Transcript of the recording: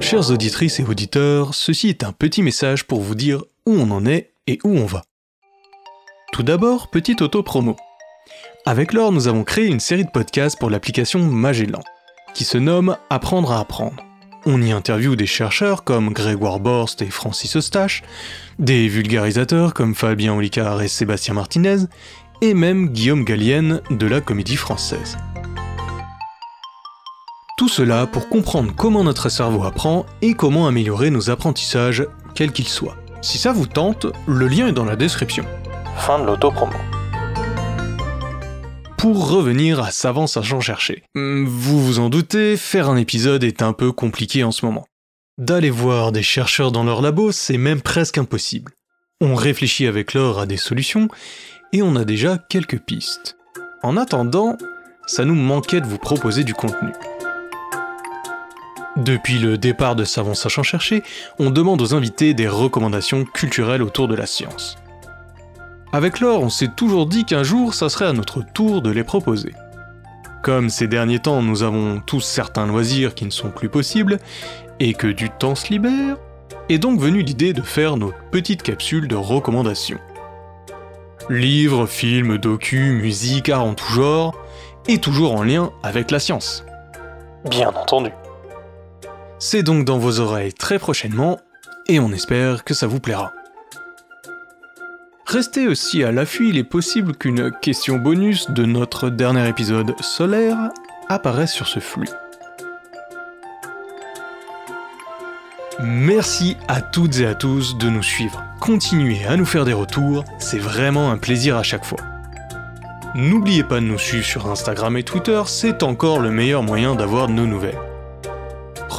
Chères auditrices et auditeurs, ceci est un petit message pour vous dire où on en est et où on va. Tout d'abord, petite auto-promo. Avec Laure, nous avons créé une série de podcasts pour l'application Magellan, qui se nomme Apprendre à apprendre. On y interviewe des chercheurs comme Grégoire Borst et Francis Eustache, des vulgarisateurs comme Fabien Olicard et Sébastien Martinez, et même Guillaume Gallienne de la Comédie Française. Tout cela pour comprendre comment notre cerveau apprend et comment améliorer nos apprentissages, quels qu'ils soient. Si ça vous tente, le lien est dans la description. Fin de l'autopromo. Pour revenir à Savant Sachant Chercher. Hmm, vous vous en doutez, faire un épisode est un peu compliqué en ce moment. D'aller voir des chercheurs dans leur labo, c'est même presque impossible. On réfléchit avec Laure à des solutions, et on a déjà quelques pistes. En attendant, ça nous manquait de vous proposer du contenu. Depuis le départ de Savant Sachant Chercher, on demande aux invités des recommandations culturelles autour de la science. Avec Laure, on s'est toujours dit qu'un jour, ça serait à notre tour de les proposer. Comme ces derniers temps, nous avons tous certains loisirs qui ne sont plus possibles, et que du temps se libère, est donc venue l'idée de faire notre petite capsule de recommandations. Livres, films, docus, musique, art en tout genre, et toujours en lien avec la science. Bien entendu. C'est donc dans vos oreilles très prochainement, et on espère que ça vous plaira. Restez aussi à l'affût, il est possible qu'une question bonus de notre dernier épisode solaire apparaisse sur ce flux. Merci à toutes et à tous de nous suivre. Continuez à nous faire des retours, c'est vraiment un plaisir à chaque fois. N'oubliez pas de nous suivre sur Instagram et Twitter, c'est encore le meilleur moyen d'avoir nos nouvelles.